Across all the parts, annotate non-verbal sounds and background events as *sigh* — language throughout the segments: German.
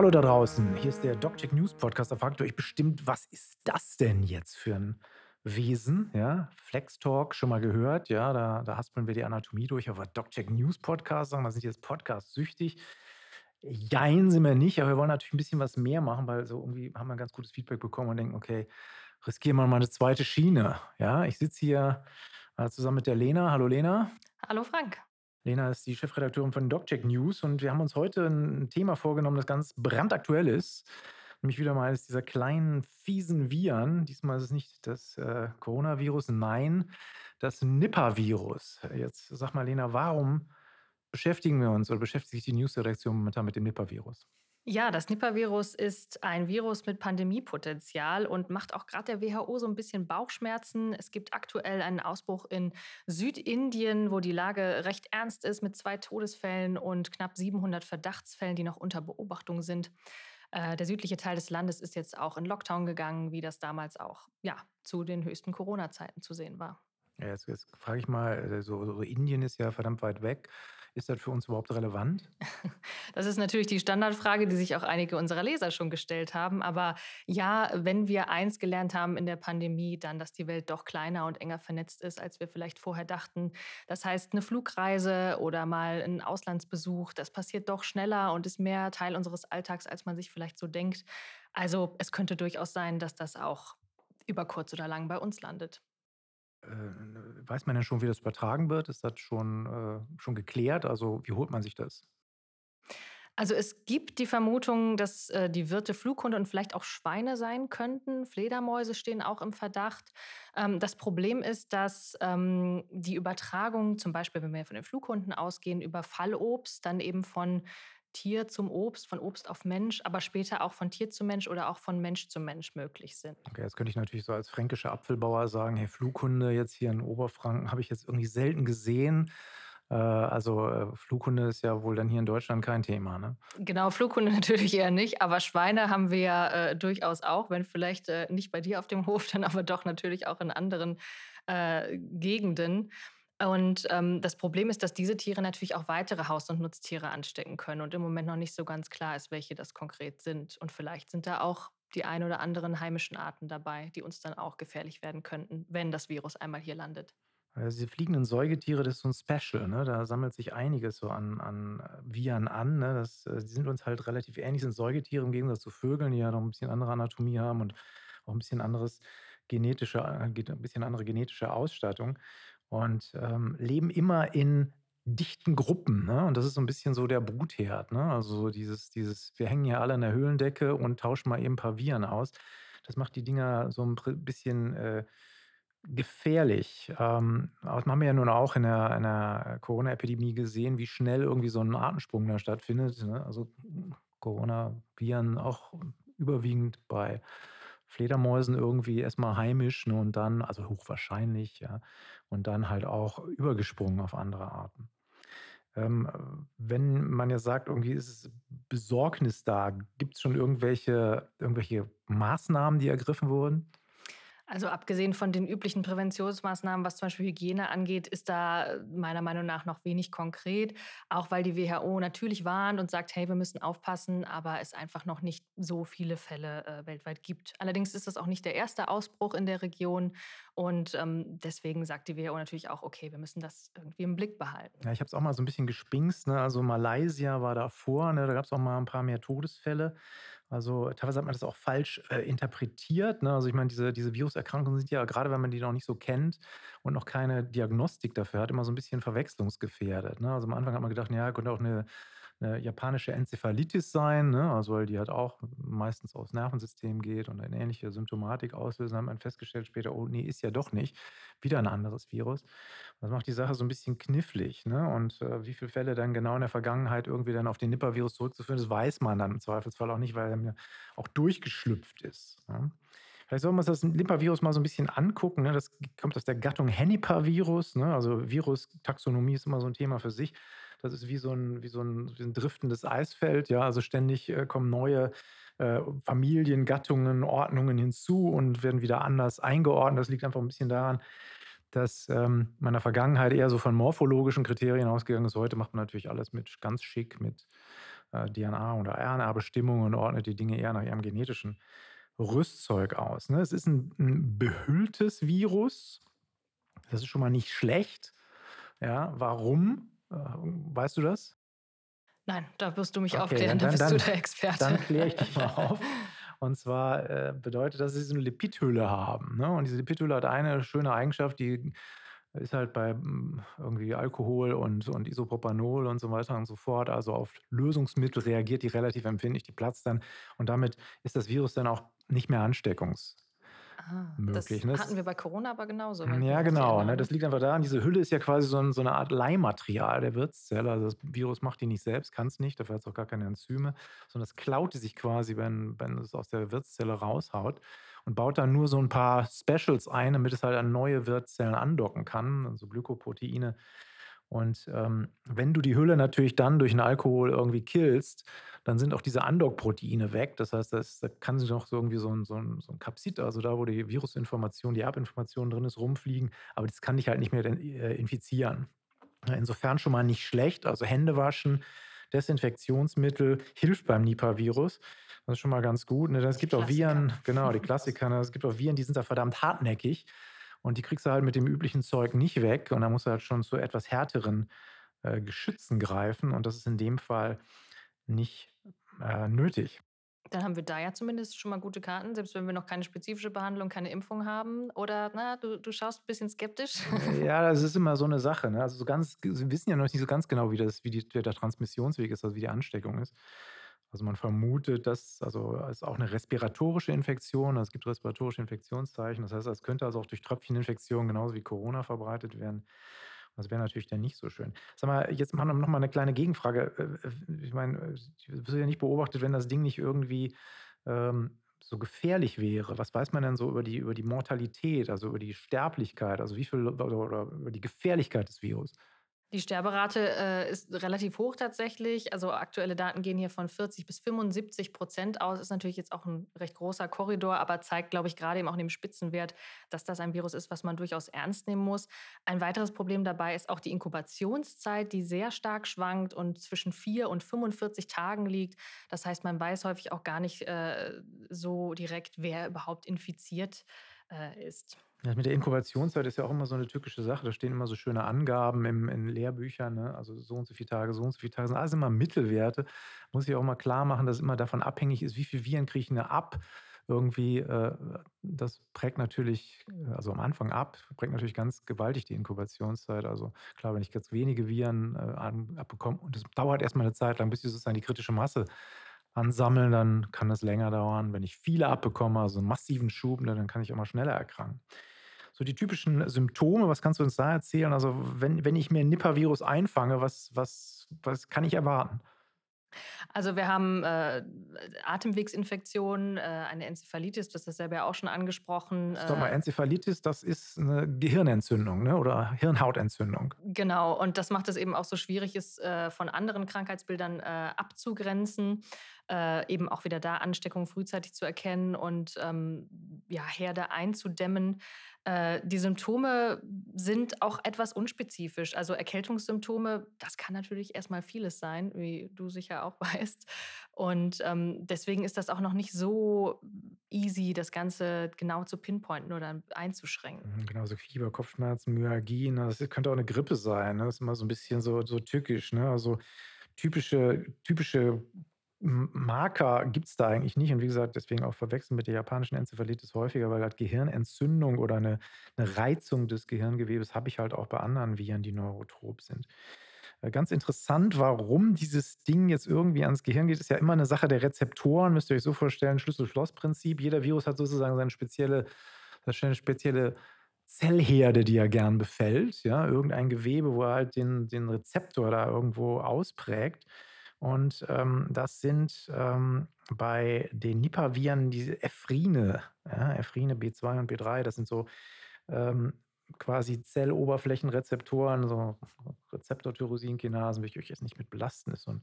Hallo da draußen, hier ist der DocCheck News Podcast. Da fragt ihr euch bestimmt, was ist das denn jetzt für ein Wesen? Ja, Flex Talk schon mal gehört, ja, da, da haspeln wir die Anatomie durch, aber DocCheck News Podcast, sagen wir, sind jetzt Podcast süchtig. Jein sind wir nicht, aber wir wollen natürlich ein bisschen was mehr machen, weil so irgendwie haben wir ein ganz gutes Feedback bekommen und denken, okay, riskieren wir mal eine zweite Schiene. Ja, ich sitze hier äh, zusammen mit der Lena. Hallo Lena. Hallo Frank. Lena ist die Chefredakteurin von DocCheck News und wir haben uns heute ein Thema vorgenommen, das ganz brandaktuell ist. Nämlich wieder mal eines dieser kleinen, fiesen Viren. Diesmal ist es nicht das äh, Coronavirus, nein, das Nipah-Virus. Jetzt sag mal, Lena, warum beschäftigen wir uns oder beschäftigt sich die Newsredaktion momentan mit dem Nipah-Virus? Ja, das Nipah-Virus ist ein Virus mit Pandemiepotenzial und macht auch gerade der WHO so ein bisschen Bauchschmerzen. Es gibt aktuell einen Ausbruch in Südindien, wo die Lage recht ernst ist mit zwei Todesfällen und knapp 700 Verdachtsfällen, die noch unter Beobachtung sind. Äh, der südliche Teil des Landes ist jetzt auch in Lockdown gegangen, wie das damals auch ja, zu den höchsten Corona-Zeiten zu sehen war. Ja, jetzt, jetzt frage ich mal, äh, so, so Indien ist ja verdammt weit weg. Ist das für uns überhaupt relevant? *laughs* Das ist natürlich die Standardfrage, die sich auch einige unserer Leser schon gestellt haben. Aber ja, wenn wir eins gelernt haben in der Pandemie, dann, dass die Welt doch kleiner und enger vernetzt ist, als wir vielleicht vorher dachten. Das heißt, eine Flugreise oder mal ein Auslandsbesuch, das passiert doch schneller und ist mehr Teil unseres Alltags, als man sich vielleicht so denkt. Also es könnte durchaus sein, dass das auch über kurz oder lang bei uns landet. Äh, weiß man denn schon, wie das übertragen wird? Ist das schon, äh, schon geklärt? Also, wie holt man sich das? Also es gibt die Vermutung, dass äh, die Wirte Flughunde und vielleicht auch Schweine sein könnten. Fledermäuse stehen auch im Verdacht. Ähm, das Problem ist, dass ähm, die Übertragung, zum Beispiel wenn wir von den Flughunden ausgehen, über Fallobst dann eben von Tier zum Obst, von Obst auf Mensch, aber später auch von Tier zu Mensch oder auch von Mensch zu Mensch möglich sind. Okay, jetzt könnte ich natürlich so als fränkischer Apfelbauer sagen, hey, Flughunde jetzt hier in Oberfranken habe ich jetzt irgendwie selten gesehen. Äh, also äh, Flughunde ist ja wohl dann hier in Deutschland kein Thema, ne? Genau, Flughunde *laughs* natürlich eher nicht, aber Schweine haben wir ja äh, durchaus auch, wenn vielleicht äh, nicht bei dir auf dem Hof, *laughs* dann aber doch natürlich auch in anderen äh, Gegenden. Und ähm, das Problem ist, dass diese Tiere natürlich auch weitere Haus- und Nutztiere anstecken können und im Moment noch nicht so ganz klar ist, welche das konkret sind. Und vielleicht sind da auch die ein oder anderen heimischen Arten dabei, die uns dann auch gefährlich werden könnten, wenn das Virus einmal hier landet. Also diese fliegenden Säugetiere, das ist so ein Special, ne? Da sammelt sich einiges so an, an Viren an. Ne? Das, äh, die sind uns halt relativ ähnlich, sind Säugetiere im Gegensatz zu Vögeln, die ja noch ein bisschen andere Anatomie haben und auch ein bisschen anderes genetische, äh, ein bisschen andere genetische Ausstattung und ähm, leben immer in dichten Gruppen. Ne? Und das ist so ein bisschen so der Brutherd. Ne? Also dieses, dieses, wir hängen ja alle an der Höhlendecke und tauschen mal eben ein paar Viren aus. Das macht die Dinger so ein bisschen äh, gefährlich. Ähm, das haben wir ja nun auch in der, in der Corona-Epidemie gesehen, wie schnell irgendwie so ein Artensprung da stattfindet. Ne? Also Corona-Viren auch überwiegend bei Fledermäusen irgendwie erstmal heimisch ne, und dann, also hochwahrscheinlich, ja, und dann halt auch übergesprungen auf andere Arten. Ähm, wenn man ja sagt, irgendwie ist es Besorgnis da, gibt es schon irgendwelche, irgendwelche Maßnahmen, die ergriffen wurden? Also abgesehen von den üblichen Präventionsmaßnahmen, was zum Beispiel Hygiene angeht, ist da äh, meiner Meinung nach noch wenig konkret. Auch weil die WHO natürlich warnt und sagt, hey, wir müssen aufpassen, aber es einfach noch nicht so viele Fälle äh, weltweit gibt. Allerdings ist das auch nicht der erste Ausbruch in der Region und ähm, deswegen sagt die WHO natürlich auch, okay, wir müssen das irgendwie im Blick behalten. Ja, ich habe es auch mal so ein bisschen gespingst. Ne? Also Malaysia war davor, ne? da gab es auch mal ein paar mehr Todesfälle. Also teilweise hat man das auch falsch äh, interpretiert. Ne? Also ich meine, diese, diese Viruserkrankungen sind ja, gerade wenn man die noch nicht so kennt und noch keine Diagnostik dafür hat, immer so ein bisschen verwechslungsgefährdet. Ne? Also am Anfang hat man gedacht, ja, könnte auch eine eine japanische Enzephalitis sein, ne? also weil die halt auch meistens aufs Nervensystem geht und eine ähnliche Symptomatik auslösen, haben wir festgestellt später, oh nee, ist ja doch nicht. Wieder ein anderes Virus. Das macht die Sache so ein bisschen knifflig. Ne? Und äh, wie viele Fälle dann genau in der Vergangenheit irgendwie dann auf den Nipah-Virus zurückzuführen, das weiß man dann im Zweifelsfall auch nicht, weil er mir auch durchgeschlüpft ist. Ne? Vielleicht sollen wir uns das Nipah-Virus mal so ein bisschen angucken. Ne? Das kommt aus der Gattung Henipa-Virus. Ne? Also Virus-Taxonomie ist immer so ein Thema für sich. Das ist wie so ein, wie so ein, wie ein driftendes Eisfeld. Ja, also ständig äh, kommen neue äh, Familien, Gattungen, Ordnungen hinzu und werden wieder anders eingeordnet. Das liegt einfach ein bisschen daran, dass ähm, man in der Vergangenheit eher so von morphologischen Kriterien ausgegangen ist. Heute macht man natürlich alles mit ganz schick, mit äh, DNA oder RNA-Bestimmung und ordnet die Dinge eher nach ihrem genetischen Rüstzeug aus. Ne? Es ist ein, ein behülltes Virus. Das ist schon mal nicht schlecht. Ja, warum? Äh, weißt du das? Nein, da wirst du mich Okay, aufklären, dann, da dann, bist du dann, der Experte. dann kläre ich *laughs* dich mal auf. Und zwar äh, bedeutet das, dass sie so eine Lipidhülle haben. Ne? Und diese Lipidhülle hat eine schöne Eigenschaft, die ist halt bei mm, irgendwie Alkohol und, und Isopropanol und so weiter und so fort, also auf Lösungsmittel reagiert die relativ empfindlich, die platzt dann. Und damit ist das Virus dann auch nicht mehr ansteckungsmöglich. Ah, das Ne? hatten wir bei Corona aber genauso, ja, genau. Ne? Das liegt einfach daran, diese Hülle ist ja quasi so, ein, so eine Art Leihmaterial der Wirtszelle. Also das Virus macht die nicht selbst, kann es nicht, dafür hat es auch gar keine Enzyme, sondern es klaut die sich quasi, wenn, wenn es aus der Wirtszelle raushaut und baut dann nur so ein paar Specials ein, damit es halt an neue Wirtszellen andocken kann, also Glykoproteine. Und ähm, wenn du die Hülle natürlich dann durch einen Alkohol irgendwie killst, dann sind auch diese Andockproteine weg. Das heißt, das, da kann sich noch so irgendwie so ein, so, ein, so ein Capsid, also da, wo die Virusinformation, die Erbinformation drin ist, rumfliegen, aber das kann dich halt nicht mehr äh, infizieren. Insofern schon mal nicht schlecht. Also Hände waschen, Desinfektionsmittel hilft beim Nipah-Virus. Das ist schon mal ganz gut. Ne? Es gibt auch. Viren, genau, die *laughs* Klassiker. Ne? Es gibt auch Viren, die sind da verdammt hartnäckig und die kriegst du halt mit dem üblichen Zeug nicht weg. Und da musst du halt schon zu etwas härteren äh, Geschützen greifen. Und das ist in dem Fall nicht äh, nötig. Dann haben wir da ja zumindest schon mal gute Karten, selbst wenn wir noch keine spezifische Behandlung, keine Impfung haben. Oder, na, du, du schaust ein bisschen skeptisch. Äh, Ja, das ist immer so eine Sache. Ne? Also so ganz, sie wissen ja noch nicht so ganz genau, wie das, wie die, der Transmissionsweg ist, also wie die Ansteckung ist. Also man vermutet, dass, also es ist auch eine respiratorische Infektion, also es gibt respiratorische Infektionszeichen. Das heißt, es könnte also auch durch Tröpfcheninfektionen genauso wie Corona verbreitet werden. Das wäre natürlich dann nicht so schön. Sag mal, jetzt machen wir noch mal eine kleine Gegenfrage. Äh, äh, Ich meine, du wirst ja nicht beobachtet, wenn das Ding nicht irgendwie ähm, so gefährlich wäre. Was weiß man denn so über die, über die Mortalität, also über die Sterblichkeit, also wie viel oder, oder über die Gefährlichkeit des Virus? Die Sterberate äh, ist relativ hoch tatsächlich. Also aktuelle Daten gehen hier von 40 bis 75 Prozent aus. Ist natürlich jetzt auch ein recht großer Korridor, aber zeigt, glaube ich, gerade eben auch in dem Spitzenwert, dass das ein Virus ist, was man durchaus ernst nehmen muss. Ein weiteres Problem dabei ist auch die Inkubationszeit, die sehr stark schwankt und zwischen 4 und 45 Tagen liegt. Das heißt, man weiß häufig auch gar nicht äh, so direkt, wer überhaupt infiziert äh, ist. Das mit der Inkubationszeit ist ja auch immer so eine tückische Sache. Da stehen immer so schöne Angaben im, in Lehrbüchern, ne? also so und so viele Tage, so und so viele Tage. Das sind alles immer Mittelwerte. Muss ich auch mal klar machen, dass es immer davon abhängig ist, wie viele Viren kriege denn ab. Irgendwie, äh, das prägt natürlich, also am Anfang ab, prägt natürlich ganz gewaltig die Inkubationszeit. Also klar, wenn ich ganz wenige Viren äh, abbekomme und es dauert erstmal eine Zeit lang, bis die sozusagen die kritische Masse ansammeln, dann kann das länger dauern. Wenn ich viele abbekomme, also einen massiven Schub, ne, dann kann ich auch mal schneller erkranken. So die typischen Symptome, was kannst du uns da erzählen? Also wenn, wenn ich mir ein Nipah-Virus einfange, was, was, was kann ich erwarten? Also wir haben äh, Atemwegsinfektionen, äh, eine Enzephalitis, das hast du selber ja auch schon angesprochen. Stopp mal, Äh, Enzephalitis, das ist eine Gehirnentzündung ne? oder Hirnhautentzündung. genau, und das macht es eben auch so schwierig, es äh, von anderen Krankheitsbildern äh, abzugrenzen. Äh, eben auch wieder da Ansteckung frühzeitig zu erkennen und ähm, ja, Herde einzudämmen. Äh, die Symptome sind auch etwas unspezifisch. Also Erkältungssymptome, das kann natürlich erstmal vieles sein, wie du sicher auch *laughs* weißt. Und ähm, deswegen ist das auch noch nicht so easy, das Ganze genau zu pinpointen oder einzuschränken. Mhm, Genau, so Fieber, Kopfschmerzen, Myalgie, ne? das könnte auch eine Grippe sein. Ne? Das ist immer so ein bisschen so, so tückisch. Ne? Also typische, typische Marker gibt es da eigentlich nicht. Und wie gesagt, deswegen auch verwechseln mit der japanischen Enzephalitis häufiger, weil halt Gehirnentzündung oder eine, eine Reizung des Gehirngewebes habe ich halt auch bei anderen Viren, die neurotrop sind. Äh, Ganz interessant, warum dieses Ding jetzt irgendwie ans Gehirn geht, ist ja immer eine Sache der Rezeptoren. Müsst ihr euch so vorstellen, Schlüssel-Schloss-Prinzip. Jeder Virus hat sozusagen seine spezielle, seine spezielle Zellherde, die er gern befällt. Ja? Irgendein Gewebe, wo er halt den, den Rezeptor da irgendwo ausprägt. Und ähm, das sind ähm, bei den Nipah-Viren diese Ephrine, ja? Ephrine B2 und B3, das sind so ähm, quasi Zelloberflächenrezeptoren, so Rezeptor-Tyrosinkinasen, will ich euch jetzt nicht mit belasten, ist so ein,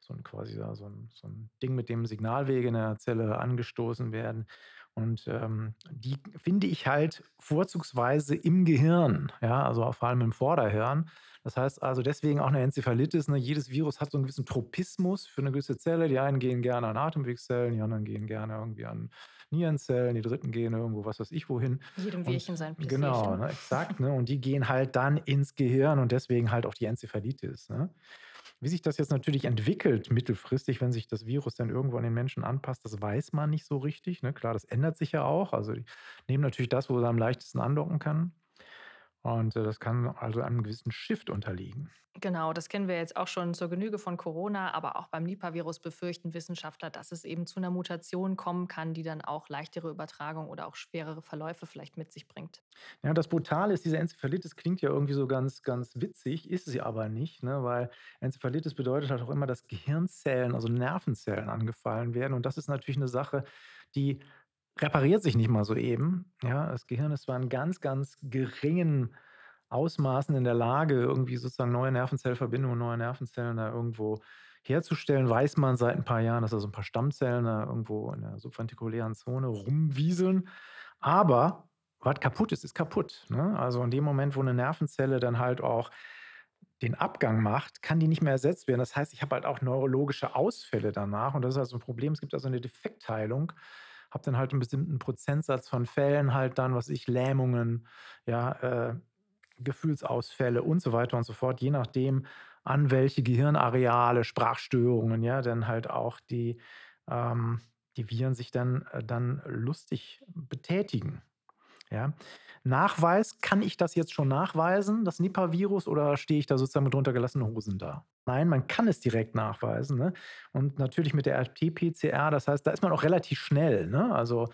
so ein quasi so ein, so ein Ding, mit dem Signalwege in der Zelle angestoßen werden. Und ähm, die finde ich halt vorzugsweise im Gehirn, ja, also vor allem im Vorderhirn. Das heißt also deswegen auch eine Enzephalitis. Ne? Jedes Virus hat so einen gewissen Tropismus für eine gewisse Zelle. Die einen gehen gerne an Atemwegszellen, die anderen gehen gerne irgendwie an Nierenzellen, die dritten gehen irgendwo, was weiß ich wohin. Jedem Und Wehchen sein genau, Pläsierchen. ne, exakt. Ne? Und die gehen halt dann ins Gehirn und deswegen halt auch die Enzephalitis. Ne? Wie sich das jetzt natürlich entwickelt mittelfristig, wenn sich das Virus dann irgendwo an den Menschen anpasst, das weiß man nicht so richtig. Ne? Klar, das ändert sich ja auch. Also die nehmen natürlich das, wo sie am leichtesten andocken kann. Und äh, das kann also einem gewissen Shift unterliegen. Genau, das kennen wir jetzt auch schon zur Genüge von Corona, aber auch beim Nipah-Virus befürchten Wissenschaftler, dass es eben zu einer Mutation kommen kann, die dann auch leichtere Übertragung oder auch schwerere Verläufe vielleicht mit sich bringt. Ja, das Brutale ist, diese Enzephalitis klingt ja irgendwie so ganz, ganz witzig, ist sie aber nicht, ne? weil Enzephalitis bedeutet halt auch immer, dass Gehirnzellen, also Nervenzellen angefallen werden. Und das ist natürlich eine Sache, die repariert sich nicht mal so eben. Ja, das Gehirn ist zwar in ganz, ganz geringen Ausmaßen in der Lage, irgendwie sozusagen neue Nervenzellverbindungen, neue Nervenzellen da irgendwo herzustellen, weiß man seit ein paar Jahren, dass da so ein paar Stammzellen da irgendwo in der subventikulären Zone rumwieseln. Aber was kaputt ist, ist kaputt. Ne? Also in dem Moment, wo eine Nervenzelle dann halt auch den Abgang macht, kann die nicht mehr ersetzt werden. Das heißt, ich habe halt auch neurologische Ausfälle danach und das ist also ein Problem. Es gibt also eine Defektheilung. Habe dann halt einen bestimmten Prozentsatz von Fällen halt dann, was ich, Lähmungen, ja, äh, Gefühlsausfälle und so weiter und so fort, je nachdem, an welche Gehirnareale, Sprachstörungen, ja, dann halt auch die, ähm, die Viren sich dann, äh, dann lustig betätigen. Ja. Nachweis, kann ich das jetzt schon nachweisen, das Nipah-Virus, oder stehe ich da sozusagen mit runtergelassenen Hosen da? Nein, man kann es direkt nachweisen. Ne? Und natürlich mit der RT-PCR, das heißt, da ist man auch relativ schnell. Ne? Also,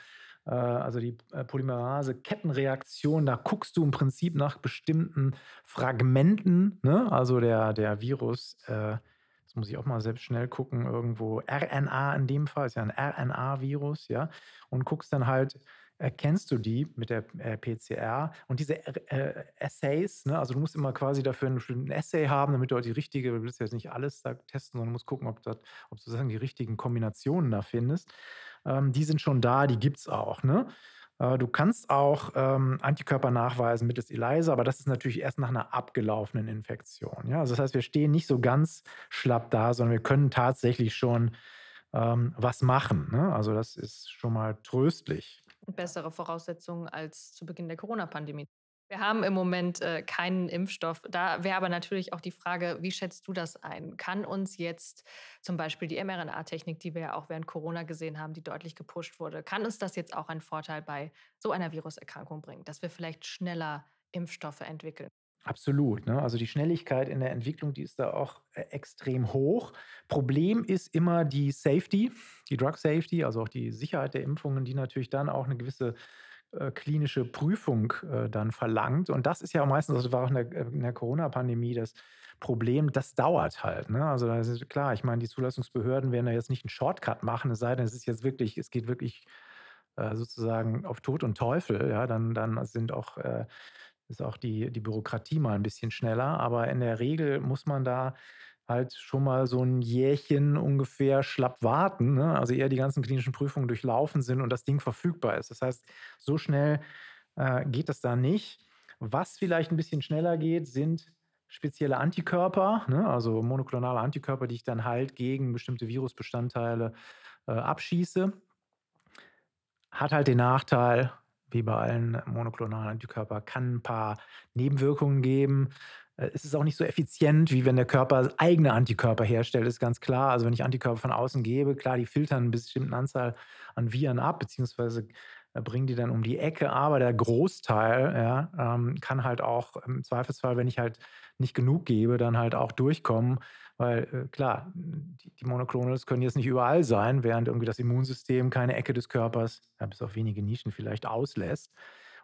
äh, also die äh, Polymerase-Kettenreaktion, da guckst du im Prinzip nach bestimmten Fragmenten, ne? also der, der Virus. Äh, das muss ich auch mal selbst schnell gucken, irgendwo RNA in dem Fall, ist ja ein RNA-Virus, ja, und guckst dann halt, erkennst du die mit der äh, PCR und diese äh, Assays, ne, also du musst immer quasi dafür einen bestimmten Assay haben, damit du auch die richtige, du willst jetzt nicht alles da testen, sondern musst gucken, ob, das, ob du sozusagen die richtigen Kombinationen da findest. Ähm, die sind schon da, die gibt es auch. Ne? Äh, Du kannst auch ähm, Antikörper nachweisen mittels ELISA, aber das ist natürlich erst nach einer abgelaufenen Infektion. Ja? Also das heißt, wir stehen nicht so ganz schlapp da, sondern wir können tatsächlich schon ähm, was machen. Ne? Also das ist schon mal tröstlich. Bessere Voraussetzungen als zu Beginn der Corona-Pandemie. Wir haben im Moment äh, keinen Impfstoff. Da wäre aber natürlich auch die Frage, wie schätzt du das ein? Kann uns jetzt zum Beispiel die mRNA-Technik, die wir ja auch während Corona gesehen haben, die deutlich gepusht wurde, kann uns das jetzt auch einen Vorteil bei so einer Viruserkrankung bringen, dass wir vielleicht schneller Impfstoffe entwickeln? Absolut. Ne? Also die Schnelligkeit in der Entwicklung, die ist da auch äh, extrem hoch. Problem ist immer die Safety, die Drug Safety, also auch die Sicherheit der Impfungen, die natürlich dann auch eine gewisse äh, klinische Prüfung äh, dann verlangt. Und das ist ja meistens, das war auch in der, äh, der Corona-Pandemie das Problem, das dauert halt. Ne? Also ist klar, ich meine, die Zulassungsbehörden werden da jetzt nicht einen Shortcut machen, es sei denn, es ist jetzt wirklich, es geht wirklich äh, sozusagen auf Tod und Teufel, ja, dann, dann sind auch, äh, ist auch die, die Bürokratie mal ein bisschen schneller. Aber in der Regel muss man da halt schon mal so ein Jährchen ungefähr schlapp warten, ne? Also eher die ganzen klinischen Prüfungen durchlaufen sind und das Ding verfügbar ist. Das heißt, so schnell äh, geht das da nicht. Was vielleicht ein bisschen schneller geht, sind spezielle Antikörper, ne? Also monoklonale Antikörper, die ich dann halt gegen bestimmte Virusbestandteile äh, abschieße. Hat halt den Nachteil, wie bei allen monoklonalen Antikörper, kann ein paar Nebenwirkungen geben. Äh, es ist auch nicht so effizient, wie wenn der Körper eigene Antikörper herstellt, ist ganz klar. Also wenn ich Antikörper von außen gebe, klar, die filtern eine bestimmte Anzahl an Viren ab, beziehungsweise äh, bringen die dann um die Ecke, aber der Großteil ja, ähm, kann halt auch im Zweifelsfall, wenn ich halt nicht genug gebe, dann halt auch durchkommen. Weil äh, klar, die, die Monoclonals können jetzt nicht überall sein, während irgendwie das Immunsystem keine Ecke des Körpers, ja, bis auf wenige Nischen vielleicht, auslässt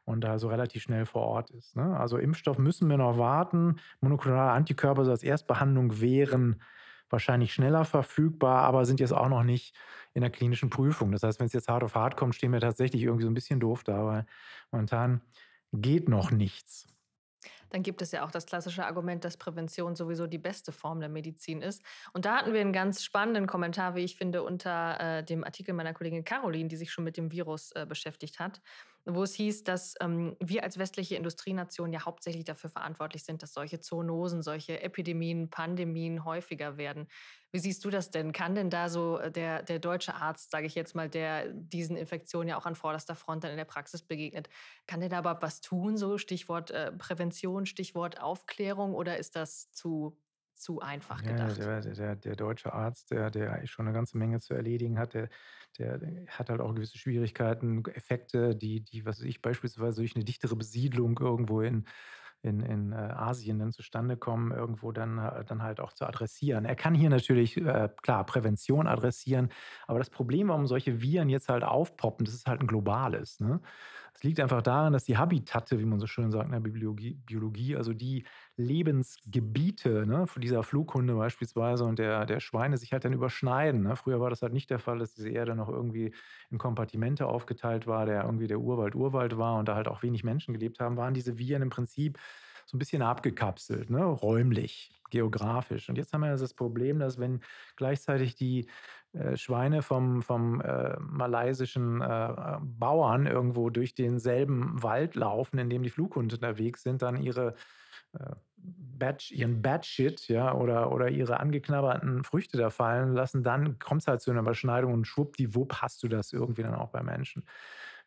und da so relativ schnell vor Ort ist. Ne? Also Impfstoff müssen wir noch warten. Monoklonale Antikörper als Erstbehandlung wären wahrscheinlich schneller verfügbar, aber sind jetzt auch noch nicht in der klinischen Prüfung. Das heißt, wenn es jetzt hart auf hart kommt, stehen wir tatsächlich irgendwie so ein bisschen doof da, weil momentan geht noch nichts. Dann gibt es ja auch das klassische Argument, dass Prävention sowieso die beste Form der Medizin ist. Und da hatten wir einen ganz spannenden Kommentar, wie ich finde, unter äh, dem Artikel meiner Kollegin Caroline, die sich schon mit dem Virus äh, beschäftigt hat, wo es hieß, dass ähm, wir als westliche Industrienation ja hauptsächlich dafür verantwortlich sind, dass solche Zoonosen, solche Epidemien, Pandemien häufiger werden. Wie siehst du das denn? Kann denn da so äh, der, der deutsche Arzt, sage ich jetzt mal, der diesen Infektionen ja auch an vorderster Front dann in der Praxis begegnet, kann der da überhaupt was tun? So Stichwort äh, Prävention, Stichwort Aufklärung oder ist das zu, zu einfach Ja, gedacht? der, der, der deutsche Arzt, der, der schon eine ganze Menge zu erledigen hat, der, der hat halt auch gewisse Schwierigkeiten, Effekte, die, die, was weiß ich, beispielsweise durch eine dichtere Besiedlung irgendwo in, in, in äh, Asien dann zustande kommen, irgendwo dann, äh, dann halt auch zu adressieren. Er kann hier natürlich, äh, klar, Prävention adressieren, aber das Problem, warum solche Viren jetzt halt aufpoppen, das ist halt ein globales. Ne? Es liegt einfach daran, dass die Habitate, wie man so schön sagt in der Biologie, Biologie also die Lebensgebiete ne, dieser Flughunde beispielsweise und der, der Schweine sich halt dann überschneiden. Ne? Früher war das halt nicht der Fall, dass diese Erde noch irgendwie in Kompartimente aufgeteilt war, der irgendwie der Urwald Urwald war und da halt auch wenig Menschen gelebt haben, waren diese Viren im Prinzip so ein bisschen abgekapselt, ne? räumlich, geografisch. Und jetzt haben wir also das Problem, dass wenn gleichzeitig die äh, Schweine vom, vom äh, malaysischen äh, Bauern irgendwo durch denselben Wald laufen, in dem die Flughunde unterwegs sind, dann ihre Bad, ihren Bad Shit, ja, oder, oder ihre angeknabberten Früchte da fallen lassen, dann kommt es halt zu einer Überschneidung und schwuppdiwupp hast du das irgendwie dann auch bei Menschen.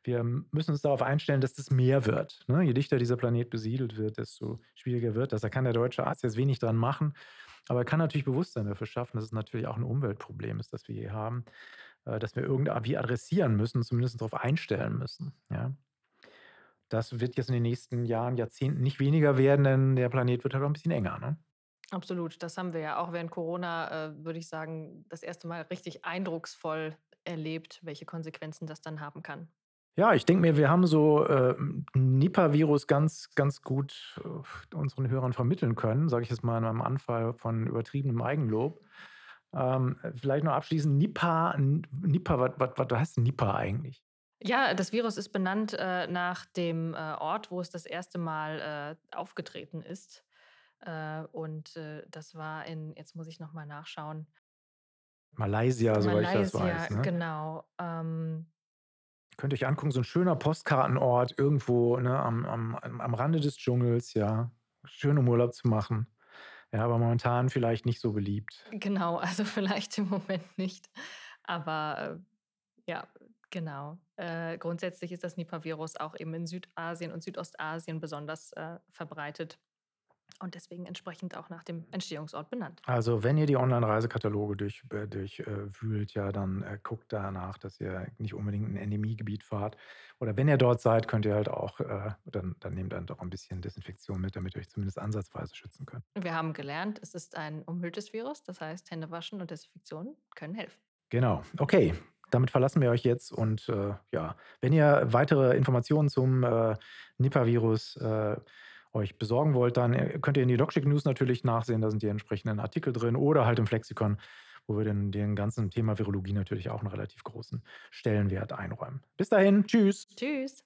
Wir müssen uns darauf einstellen, dass das mehr wird. Ne? Je dichter dieser Planet besiedelt wird, desto schwieriger wird das. Da kann der deutsche Arzt jetzt wenig dran machen, aber er kann natürlich Bewusstsein dafür schaffen, dass es natürlich auch ein Umweltproblem ist, das wir hier haben, äh, das wir irgendwie adressieren müssen, zumindest darauf einstellen müssen. Ja? Das wird jetzt in den nächsten Jahren, Jahrzehnten nicht weniger werden, denn der Planet wird halt auch ein bisschen enger. Ne? Absolut, das haben wir ja auch während Corona, äh, würde ich sagen, das erste Mal richtig eindrucksvoll erlebt, welche Konsequenzen das dann haben kann. Ja, ich denke mir, wir haben so äh, Nipah-Virus ganz, ganz gut äh, unseren Hörern vermitteln können, sage ich jetzt mal in einem Anfall von übertriebenem Eigenlob. Ähm, vielleicht noch abschließend, Nipah, Nipah was heißt Nipah eigentlich? Ja, das Virus ist benannt äh, nach dem äh, Ort, wo es das erste Mal äh, aufgetreten ist. Äh, und äh, das war in, jetzt muss ich nochmal nachschauen, Malaysia, soweit ich das weiß. Ne? genau. Ähm, Könnt ihr euch angucken, so ein schöner Postkartenort irgendwo ne, am, am, am Rande des Dschungels, ja. Schön um Urlaub zu machen. Ja, aber momentan vielleicht nicht so beliebt. genau, also *laughs* vielleicht im Moment nicht. Aber äh, ja, genau. Äh, grundsätzlich ist das Nipah-Virus auch eben in Südasien und Südostasien besonders äh, verbreitet und deswegen entsprechend auch nach dem Entstehungsort benannt. Also, wenn ihr die Online-Reisekataloge durch, äh, durchwühlt, ja, dann äh, guckt danach, dass ihr nicht unbedingt in ein Endemiegebiet fahrt. Oder wenn ihr dort seid, könnt ihr halt auch, äh, dann, dann nehmt dann doch ein bisschen Desinfektion mit, damit ihr euch zumindest ansatzweise schützen könnt. Wir haben gelernt, es ist ein umhülltes Virus, das heißt, Hände waschen und Desinfektion können helfen. Genau. Okay. Damit verlassen wir euch jetzt und äh, ja, wenn ihr weitere Informationen zum äh, Nipah-Virus äh, euch besorgen wollt, dann äh, könnt ihr in die DocChick News natürlich nachsehen, da sind die entsprechenden Artikel drin oder halt im Flexikon, wo wir den, den ganzen Thema Virologie natürlich auch einen relativ großen Stellenwert einräumen. Bis dahin, tschüss. Tschüss.